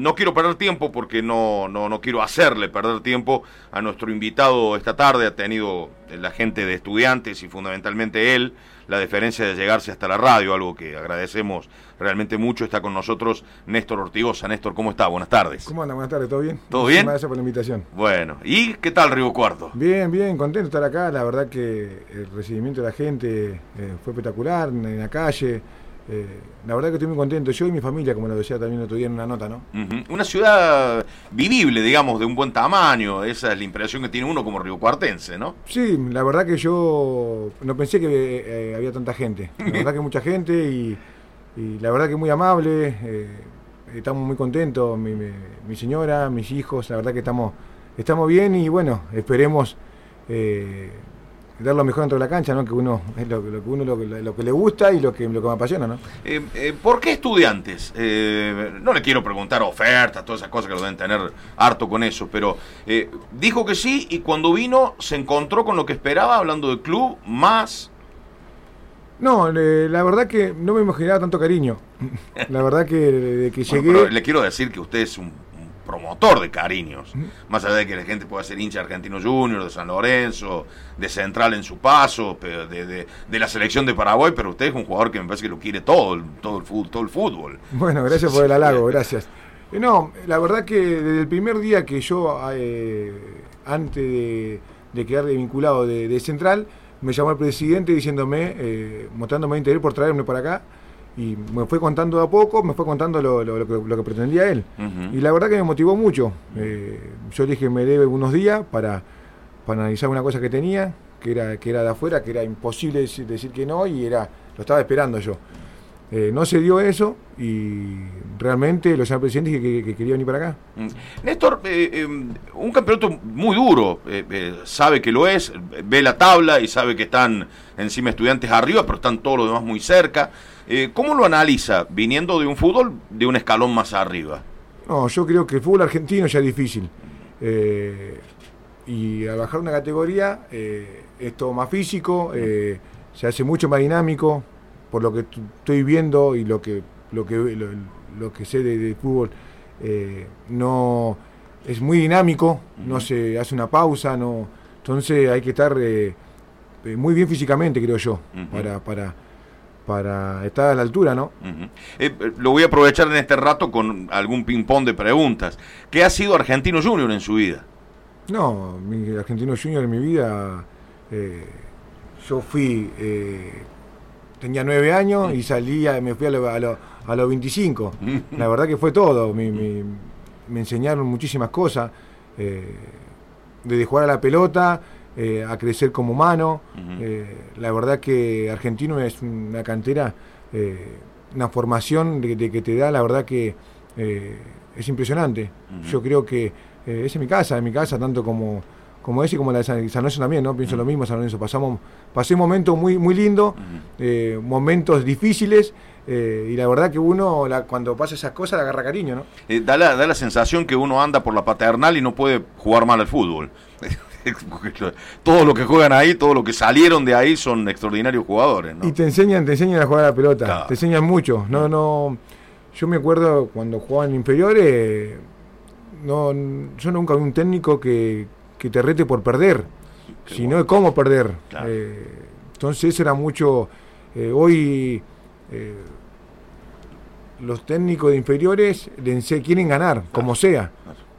no quiero perder tiempo porque no, no, no quiero hacerle perder tiempo a nuestro invitado esta tarde. Ha tenido la gente de estudiantes y fundamentalmente él la deferencia de llegarse hasta la radio, algo que agradecemos realmente mucho. Está con nosotros Néstor Ortigosa. Néstor, ¿cómo está? Buenas tardes. ¿Cómo anda? Buenas tardes, ¿todo bien? ¿Todo bien? Gracias por la invitación. Bueno, ¿y qué tal Río Cuarto? Bien, bien, contento de estar acá. La verdad que el recibimiento de la gente eh, fue espectacular en la calle. Eh, la verdad que estoy muy contento, yo y mi familia, como lo decía también otro día en una nota, ¿no? Una ciudad vivible, digamos, de un buen tamaño, esa es la impresión que tiene uno como río cuartense, ¿no? Sí, la verdad que yo no pensé que eh, había tanta gente, la verdad que mucha gente y, la verdad que muy amable, eh, estamos muy contentos, mi, señora, mis hijos, la verdad que estamos, estamos bien y bueno, esperemos dar lo mejor dentro de la cancha, ¿no? Que uno es lo, que uno lo, que le gusta y lo que, lo que me apasiona, ¿no? Eh, eh, ¿Por qué estudiantes? Eh, no le quiero preguntar ofertas, todas esas cosas que lo deben tener harto con eso, pero dijo que sí y cuando vino se encontró con lo que esperaba, hablando del club, más. No, la verdad que no me imaginaba tanto cariño. La verdad que de que llegué. le quiero decir que usted es un promotor de cariños. Más allá de que la gente pueda ser hincha argentino junior, de San Lorenzo, de Central en su paso, de, de, la selección de Paraguay, pero usted es un jugador que me parece que lo quiere todo, todo, el, fútbol, todo el fútbol. Bueno, gracias por el halago, gracias. Eh, no, la verdad que desde el primer día que yo, eh, antes de, de, quedar vinculado de, Central, me llamó el presidente diciéndome, eh, mostrándome interés por traerme para acá y me fue contando de a poco, me fue contando lo, lo, que, pretendía él. Y la verdad que me motivó mucho. Eh, yo le dije me debe unos días para, para analizar una cosa que tenía, que era, que era de afuera, que era imposible decir, que no, y era lo estaba esperando yo. Eh, no se dio eso y realmente los señor presidente que, que, quería venir para acá. Mm. Néstor, eh, un campeonato muy duro, sabe que lo es, ve la tabla y sabe que están encima estudiantes arriba, pero están todos los demás muy cerca. Eh, ¿Cómo lo analiza viniendo de un fútbol de un escalón más arriba? No, yo creo que el fútbol argentino ya es difícil. Eh, y al bajar una categoría eh, es todo más físico, se hace mucho más dinámico, por lo que estoy viendo y lo que, lo que, lo, que sé de, fútbol. no es muy dinámico, no se hace una pausa, no entonces hay que estar muy bien físicamente, creo yo, para, para para estar a la altura, ¿no? Eh, lo voy a aprovechar en este rato con algún ping-pong de preguntas. ¿Qué ha sido Argentino Junior en su vida? No, mi Argentino Junior en mi vida, eh, yo fui, eh, tenía nueve años y salía, me fui a, los 25. La verdad que fue todo, me, me enseñaron muchísimas cosas, desde jugar a la pelota, eh, a crecer como humano. Eh, la verdad que Argentino es una cantera, eh, una formación de, que te da, la verdad que es impresionante. Yo creo que es mi casa, en mi casa, tanto como como ese y como la de San, Lorenzo también, ¿no? Pienso lo mismo, San Lorenzo. Pasamos, pasé momentos muy, muy lindos, momentos difíciles, y la verdad que uno, cuando pasa esas cosas, le agarra cariño, ¿no? da, la, da la sensación que uno anda por la paternal y no puede jugar mal al fútbol. todo lo que juegan ahí, todo lo que salieron de ahí son extraordinarios jugadores. Y te enseñan, te enseñan a jugar a la pelota, te enseñan mucho. No, no. Yo me acuerdo cuando jugaban inferiores, no, yo nunca vi un técnico que, te rete por perder, sino de cómo perder. Eh, entonces era mucho. Eh, hoy eh, los técnicos de inferiores quieren ganar, como sea.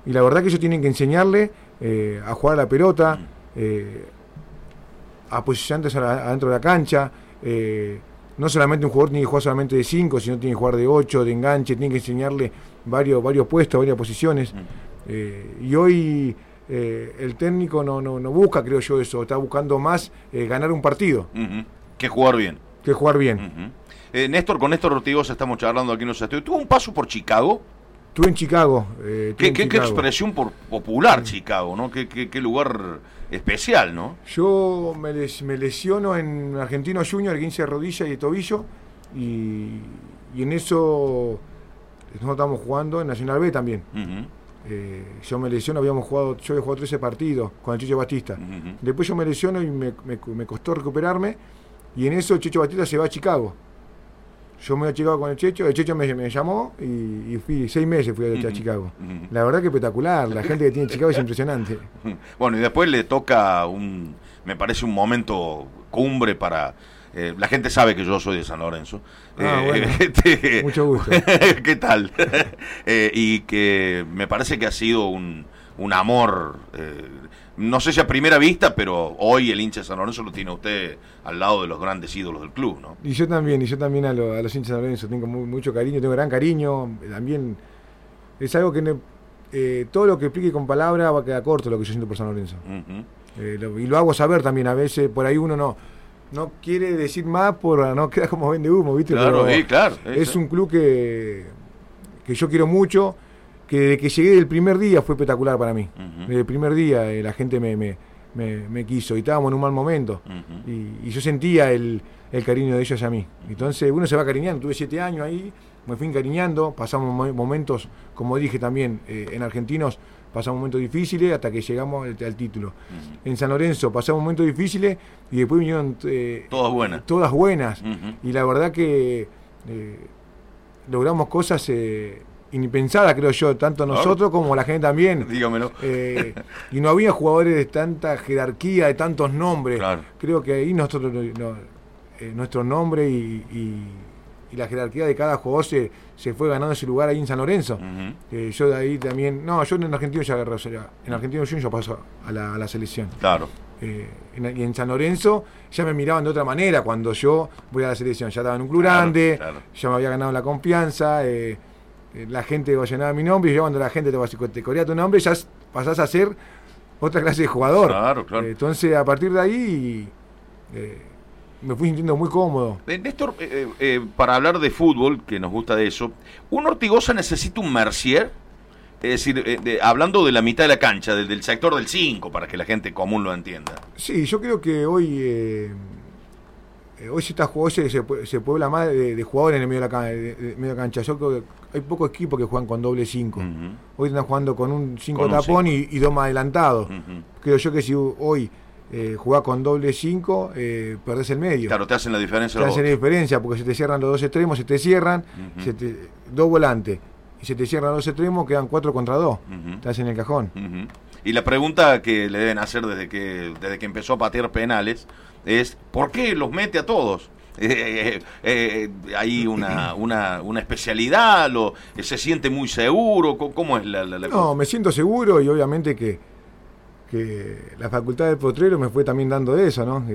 Y la verdad que ellos tienen que enseñarle eh, a jugar a la pelota, eh, a posicionarse adentro de la cancha. No solamente un jugador tiene que jugar solamente de 5, sino tiene que jugar de 8, de enganche, tiene que enseñarle varios, varios puestos, varias posiciones. y hoy el técnico no, no, no, busca, creo yo, eso, está buscando más ganar un partido. Que jugar bien. Que jugar bien. Néstor, con Néstor Ortigosa estamos charlando aquí en los estudios. ¿Tuvo un paso por Chicago? Estuve en Chicago. Eh, ¿Qué, expresión por popular Chicago, ¿no? Qué, lugar especial, ¿no? Yo me, me, lesiono en Argentino Junior, 15 de rodilla y de tobillo, y, en eso nosotros estamos jugando en Nacional B también. Eh, yo me lesiono, habíamos jugado, yo había jugado 13 partidos con el Chicho Batista. Después yo me lesiono y me, me, costó recuperarme, y en eso Chicho Batista se va a Chicago. yo me voy a Chicago con el Checho, el Checho me, me llamó y, fui seis meses fui a, Chicago. La verdad que espectacular, la gente que tiene Chicago es impresionante. Bueno, y después le toca un, me parece un momento cumbre para... Eh, la gente sabe que yo soy de San Lorenzo. Ah, eh, este, mucho gusto. ¿Qué tal? Eh, y que me parece que ha sido un, un amor no sé si a primera vista, pero hoy el hincha de San Lorenzo lo tiene usted al lado de los grandes ídolos del club, ¿no? Y yo también, y yo también a, los hinchas de San Lorenzo tengo mucho cariño, tengo gran cariño, también es algo que todo lo que explique con palabras va a quedar corto lo que yo siento por San Lorenzo. Y lo hago saber también, a veces por ahí uno no no quiere decir más por no queda como vende humo, ¿viste? Claro, sí, claro. Es un club que, que yo quiero mucho que desde que llegué del primer día fue espectacular para mí. Desde el primer día eh, la gente me, me, me, quiso y estábamos en un mal momento. y, yo sentía el, el, cariño de ellos a mí. Entonces uno se va cariñando. Tuve siete años ahí, me fui encariñando. Pasamos momentos, como dije también, eh, en Argentinos pasamos momentos difíciles hasta que llegamos al, título. En San Lorenzo pasamos momentos difíciles y después vinieron... Eh, todas buenas. Todas buenas. Y la verdad que logramos cosas impensada, creo yo, tanto nosotros como la gente también. Dígamelo. Eh, y no había jugadores de tanta jerarquía, de tantos nombres. Creo que ahí nosotros, eh, nuestro nombre y, la jerarquía de cada jugador se, se fue ganando ese lugar ahí en San Lorenzo. Eh, yo de ahí también. No, yo en Argentina ya agarré. En Argentina yo, yo paso a la, a la selección. Claro. en, y en San Lorenzo ya me miraban de otra manera cuando yo voy a la selección. Ya estaba en un club grande, ya me había ganado la confianza. Eh, eh, la gente va a llenar mi nombre y yo cuando la gente te, te corea tu nombre ya pasás a ser otra clase de jugador. Claro, claro. Eh, entonces a partir de ahí eh, me fui sintiendo muy cómodo. Néstor, para hablar de fútbol, que nos gusta de eso, ¿un Ortigosa necesita un Mercier? Es decir, hablando de la mitad de la cancha, del, sector del 5, para que la gente común lo entienda. Sí, yo creo que hoy eh, hoy se, está, se, se, puebla más de, jugadores en el medio de la, de, medio cancha. Yo creo que hay pocos equipos que juegan con doble 5. Hoy están jugando con un 5 tapón y, dos más adelantados. Creo yo que si hoy eh, jugás con doble 5, eh, perdés el medio. Claro, te hacen la diferencia. Te hacen la diferencia porque se te cierran los dos extremos, se te cierran, dos volantes. Y se te cierran los dos extremos, quedan cuatro contra dos. Te hacen el cajón. Y la pregunta que le deben hacer desde que, desde que empezó a patear penales es ¿por qué los mete a todos? Eh, eh, eh, hay una, una, una especialidad, lo, se siente muy seguro, ¿cómo es la, No, me siento seguro y obviamente que, que la facultad del potrero me fue también dando eso, ¿no?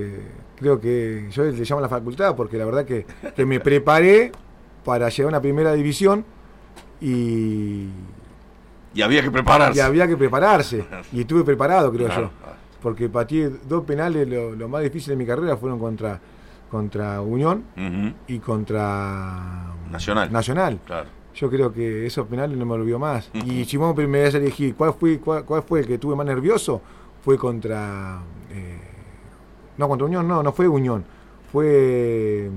creo que yo le llamo la facultad porque la verdad que, que me preparé para llegar a una primera división y... Y había que prepararse. Y había que prepararse. Y estuve preparado, creo yo porque pateé dos penales, lo, más difícil de mi carrera fueron contra, contra Unión y contra Nacional. Nacional. Yo creo que esos penales no me olvido más. Y vos me das a elegir cuál fue, cuál, fue el que tuve más nervioso, fue contra... Eh, no, contra Unión, no, no fue Unión. Fue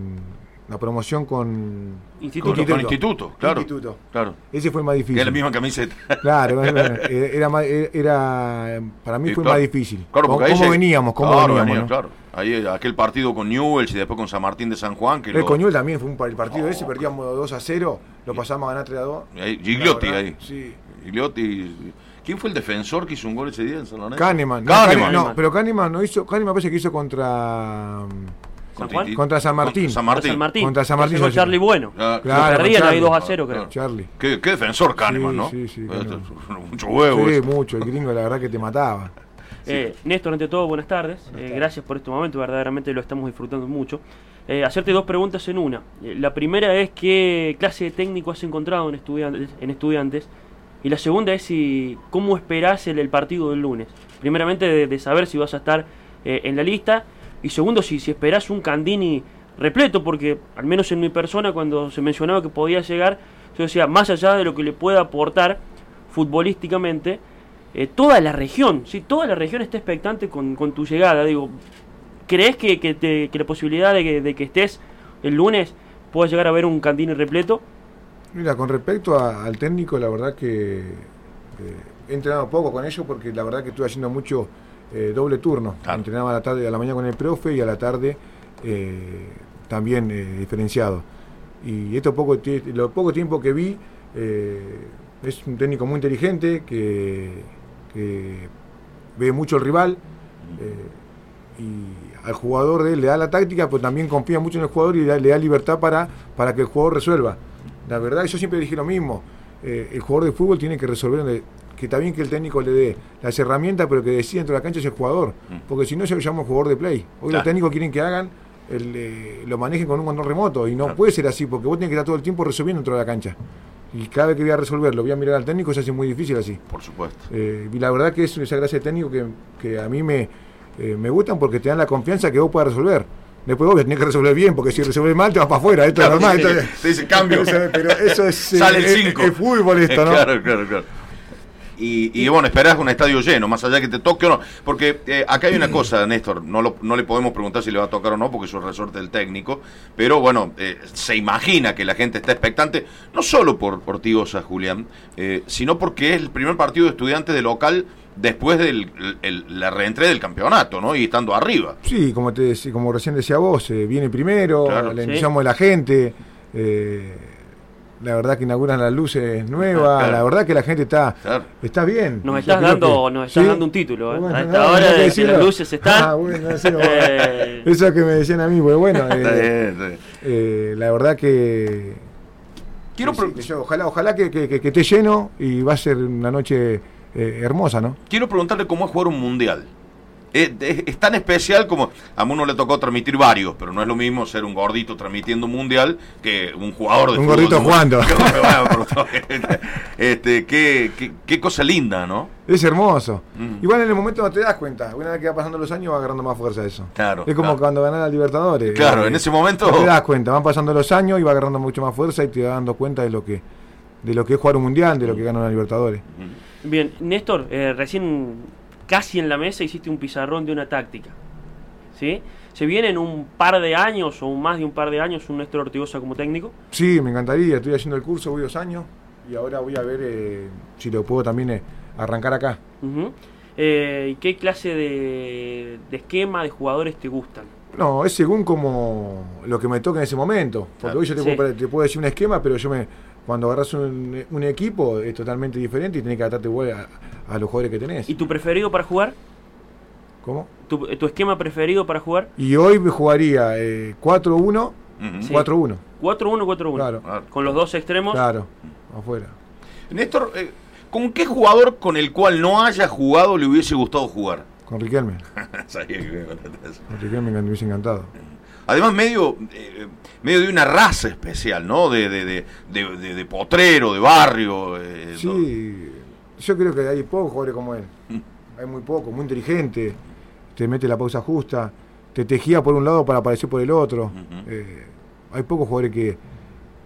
la promoción con Instituto. Con, instituto, claro. Instituto. claro. Ese fue más difícil. Es la misma camiseta. Claro, era, era, para mí fue más difícil. Claro, porque ¿Cómo, veníamos? ¿Cómo veníamos? Claro. Ahí aquel partido con Newell's y después con San Martín de San Juan. Que el con Newell's también fue un el partido ese, perdíamos 2 a 0, lo pasamos a ganar 3 a 2. Gigliotti ahí. Sí. Gigliotti. ¿Quién fue el defensor que hizo un gol ese día en San Lorenzo? Kahneman. Kahneman. No, pero Kahneman no hizo. Kahneman parece que hizo contra. Contra San Martín. San Martín. Contra San Martín. Con Charlie Bueno. Claro, Perdían ahí 2 a 0, creo. Charlie. Qué, qué defensor Kahneman, ¿no? Sí, sí. Mucho huevo. Sí, mucho. El gringo, la verdad, que te mataba. Eh, Néstor, ante todo, buenas tardes. Eh, gracias por este momento, verdaderamente lo estamos disfrutando mucho. Eh, hacerte dos preguntas en una. Eh, la primera es qué clase de técnico has encontrado en estudiantes, en estudiantes y la segunda es si cómo esperás el, el partido del lunes. Primeramente de, de, saber si vas a estar en la lista y segundo, si, si esperás un Candini repleto, porque al menos en mi persona, cuando se mencionaba que podía llegar, yo decía, más allá de lo que le pueda aportar futbolísticamente, eh, toda la región, ¿sí? toda la región está expectante con, tu llegada. Digo, ¿crees que, que, la posibilidad de que, estés el lunes pueda llegar a ver un Candini repleto? Mira, con respecto al técnico, la verdad que eh, he entrenado poco con ellos porque la verdad que estuve haciendo mucho eh, doble turno. Entrenaba a la tarde, a la mañana con el profe y a la tarde eh, también eh, diferenciado. y esto poco, lo poco tiempo que vi, es un técnico muy inteligente que, ve mucho el rival y al jugador de él le da la táctica, pues también confía mucho en el jugador y le da, libertad para, para que el jugador resuelva. La verdad, yo siempre dije lo mismo, el jugador de fútbol tiene que resolver que está bien que el técnico le dé las herramientas, pero que decida dentro de la cancha es el jugador. Mm. Porque si no, se lo llama jugador de play. Hoy los técnicos quieren que hagan, eh, lo manejen con un control remoto. Y no puede ser así, porque vos tenés que estar todo el tiempo resolviendo dentro de la cancha. Y cada vez que voy a resolver, lo voy a mirar al técnico, se hace muy difícil así. Por supuesto. Eh, y la verdad que es esa gracia de técnico que, a mí me, eh, me gustan porque te dan la confianza que vos puedas resolver. Después vos tenés que resolver bien, porque si resolves mal te vas para afuera, esto es normal. te dice cambio. Pero eso es, Sale el 5. Es, fútbol esto, ¿no? Claro, claro, claro. Y, bueno, esperás un estadio lleno, más allá que te toque o no. Porque eh, acá hay una cosa, Néstor, no, no le podemos preguntar si le va a tocar o no, porque eso es resorte del técnico. Pero bueno, eh, se imagina que la gente está expectante, no solo por, por Tigosa, Julián, eh, sino porque es el primer partido de estudiantes de local después de la reentrada del campeonato, ¿no? Y estando arriba. Sí, como, te, como recién decía vos, viene primero, le entusiasmo de la gente. Eh, la verdad que inauguran las luces nuevas, la verdad que la gente está está bien. Nos estás dando nos estás dando un título, ¿eh? a esta hora de que las luces están. Ah, bueno, eh. eso que me decían a mí, pues bueno, eh, eh, la verdad que quiero ojalá ojalá que, que, que, esté lleno y va a ser una noche hermosa, ¿no? Quiero preguntarle cómo es jugar un mundial. Es, tan especial como a uno le tocó transmitir varios, pero no es lo mismo ser un gordito transmitiendo un mundial que un jugador de un gordito jugando. este, qué, qué, cosa linda, ¿no? Es hermoso. Mm. Igual en el momento no te das cuenta. Una vez que va pasando los años va agarrando más fuerza eso. Claro. Es como cuando ganas la Libertadores. Claro, en ese momento. No te das cuenta. Van pasando los años y va agarrando mucho más fuerza y te vas dando cuenta de lo que de lo que es jugar un mundial, de lo que gana la Libertadores. Bien, Néstor, eh, recién casi en la mesa hiciste un pizarrón de una táctica. ¿Sí? ¿Se viene en un par de años o más de un par de años un Néstor Ortigosa como técnico? Sí, me encantaría. Estoy haciendo el curso, voy dos años y ahora voy a ver eh, si lo puedo también eh, arrancar acá. Eh, ¿Y qué clase de, esquema de jugadores te gustan? No, es según como lo que me toque en ese momento. Porque hoy yo te, puedo, te, puedo, decir un esquema, pero yo me cuando agarras un, un equipo es totalmente diferente y tenés que adaptarte a, a los jugadores que tenés. ¿Y tu preferido para jugar? ¿Cómo? ¿Tu, esquema preferido para jugar? Y hoy me jugaría 4-1, 4-1. 4-1, 4-1. Claro. Con los dos extremos. Claro, afuera. Néstor, eh, ¿con qué jugador con el cual no haya jugado le hubiese gustado jugar? Con Riquelme. con Riquelme me hubiese encantado. Además, medio, eh, medio de una raza especial, ¿no? De, de, de, de potrero, de barrio. Eh, sí, yo creo que hay pocos jugadores como él. hay muy poco, muy inteligente. Te mete la pausa justa, te tejía por un lado para aparecer por el otro. Eh, hay pocos jugadores que,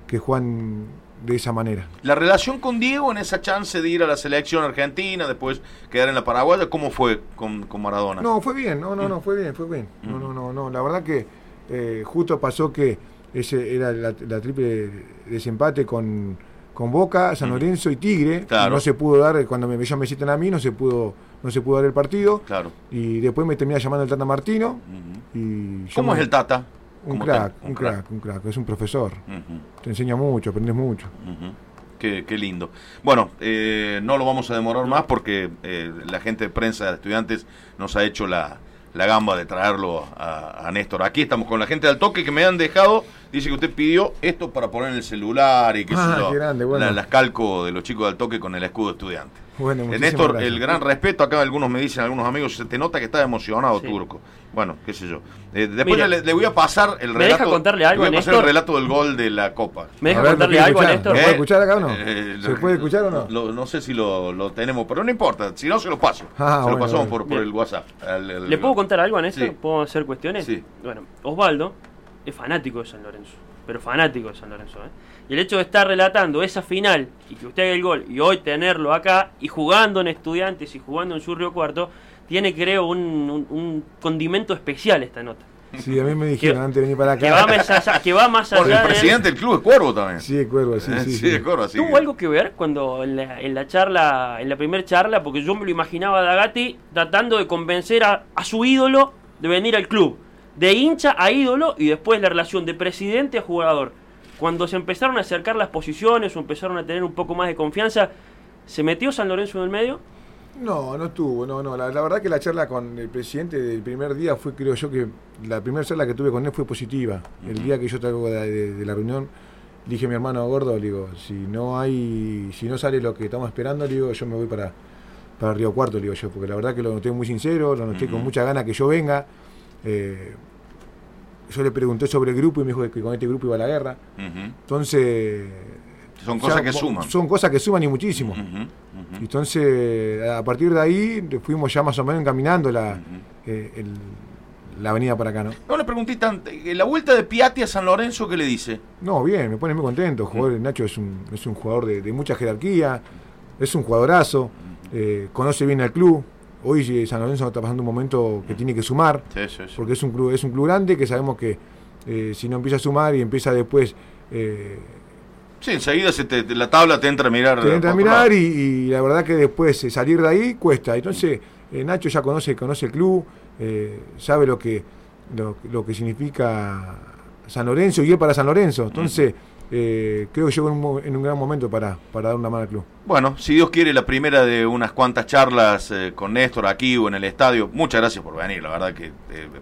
que juegan de esa manera. La relación con Diego en esa chance de ir a la selección argentina, después quedar en la Paraguaya, ¿cómo fue con, con Maradona? No, fue bien, no, no, no, fue bien, fue bien. No, no, no, no, la verdad que eh, justo pasó que ese era la, la triple desempate con con Boca, San Lorenzo y Tigre. No se pudo dar, cuando me, ellos me citan a mí, no se pudo no se pudo dar el partido. Claro. Y después me termina llamando el Tata Martino. y ¿Cómo es el Tata? Un crack, un, crack, un crack, es un profesor. Te enseña mucho, aprendes mucho. Qué, lindo. Bueno, eh, no lo vamos a demorar más porque eh, la gente de prensa de estudiantes nos ha hecho la, la gamba de traerlo a, Néstor. Aquí estamos con la gente del toque que me han dejado. Dice que usted pidió esto para poner en el celular y que ah, grande, bueno. las calco de los chicos del toque con el escudo estudiante. Bueno, Néstor, el gran respeto, acá algunos me dicen, algunos amigos, se te nota que está emocionado, Turco. Bueno, qué sé yo. Eh, después le, voy a pasar el relato. deja contarle algo voy a pasar el relato del gol de la Copa. ¿Me deja contarle algo a Néstor? ¿Se puede escuchar acá o no? Eh, ¿Se puede escuchar o no? no sé si lo, tenemos, pero no importa. Si no, se lo paso. Ah, se lo pasamos por, por, el WhatsApp. ¿Le puedo contar algo a Néstor? ¿Puedo hacer cuestiones? Sí. Bueno, Osvaldo es fanático de San Lorenzo. Pero fanático de San Lorenzo. ¿eh? Y el hecho de estar relatando esa final y que usted haga el gol y hoy tenerlo acá y jugando en Estudiantes y jugando en su Río Cuarto, tiene creo un, un, condimento especial esta nota. Sí, a mí me dijeron antes de venir para acá. Que va más allá. Que va más allá el presidente del club es Cuervo también. Sí, es Cuervo, sí, sí. sí, Cuervo, ¿Tuvo algo que ver cuando en la, en la charla, en la primera charla, porque yo me lo imaginaba a Dagati tratando de convencer a, a su ídolo de venir al club? De hincha a ídolo y después la relación de presidente a jugador cuando se empezaron a acercar las posiciones o empezaron a tener un poco más de confianza, ¿se metió San Lorenzo en el medio? No, no estuvo, no, no. La, verdad que la charla con el presidente del primer día fue, creo yo, que la primera charla que tuve con él fue positiva. El día que yo salgo de, la reunión, dije a mi hermano gordo, digo, si no hay, si no sale lo que estamos esperando, digo, yo me voy para, para Río Cuarto, digo yo, porque la verdad que lo noté muy sincero, lo noté con mucha gana que yo venga. Eh, yo le pregunté sobre el grupo y me dijo que con este grupo iba a la guerra. Entonces son cosas que suman. Son cosas que suman y muchísimo. Entonces, a partir de ahí fuimos ya más o menos encaminando la, eh, la avenida para acá, ¿no? Una preguntita, eh, la vuelta de Piatti a San Lorenzo, ¿qué le dice? No, bien, me pone muy contento. Jugador, Nacho es un, es un jugador de, mucha jerarquía, es un jugadorazo, eh, conoce bien al club. Hoy San Lorenzo está pasando un momento que tiene que sumar, porque es un club, es un club grande que sabemos que si no empieza a sumar y empieza después Sí, enseguida la tabla te entra a mirar. Te entra a mirar y, la verdad que después eh, salir de ahí cuesta. Entonces, eh, Nacho ya conoce, conoce el club, eh, sabe lo que, lo, que significa San Lorenzo y él para San Lorenzo. Entonces, creo que llegó en un, gran momento para, para, dar una mano al club. Bueno, si Dios quiere, la primera de unas cuantas charlas con Néstor aquí o en el estadio. Muchas gracias por venir, la verdad que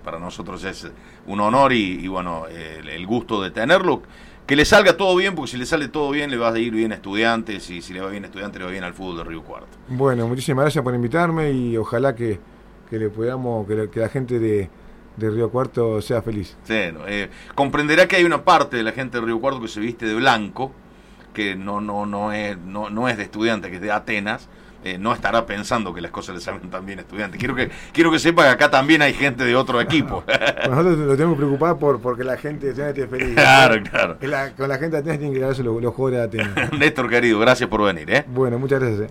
para nosotros es un honor y, bueno, el gusto de tenerlo que le salga todo bien, porque si le sale todo bien, le va a ir bien a estudiantes, y si le va bien a estudiantes, le va bien al fútbol de Río Cuarto. Bueno, muchísimas gracias por invitarme y ojalá que, le podamos, que, la gente de, Río Cuarto sea feliz. Sí, eh, comprenderá que hay una parte de la gente de Río Cuarto que se viste de blanco, que no, no, no, es, no, no es de estudiante, que es de Atenas, eh, no estará pensando que las cosas le salen tan bien a estudiantes. Quiero que, quiero que sepa que acá también hay gente de otro equipo. Nosotros lo tenemos preocupado por porque la gente de Atenas esté feliz. Claro, claro. con la gente de Atenas tienen que darse los, los jugadores de Atenas. Néstor, querido, gracias por venir. ¿eh? Bueno, muchas gracias. Eh.